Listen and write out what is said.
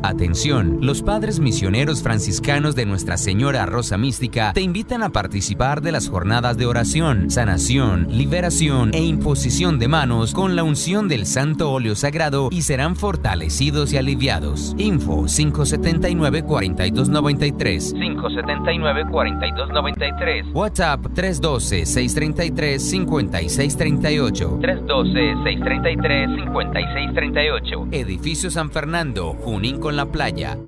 Atención, los padres misioneros franciscanos de Nuestra Señora Rosa Mística te invitan a participar de las jornadas de oración, sanación, liberación e imposición de manos con la unción del Santo Óleo Sagrado y serán fortalecidos y aliviados. Info 579-4293. 579-4293. WhatsApp 312-633-5638. 312-633-5638. Edificio San Fernando, Junín con la playa.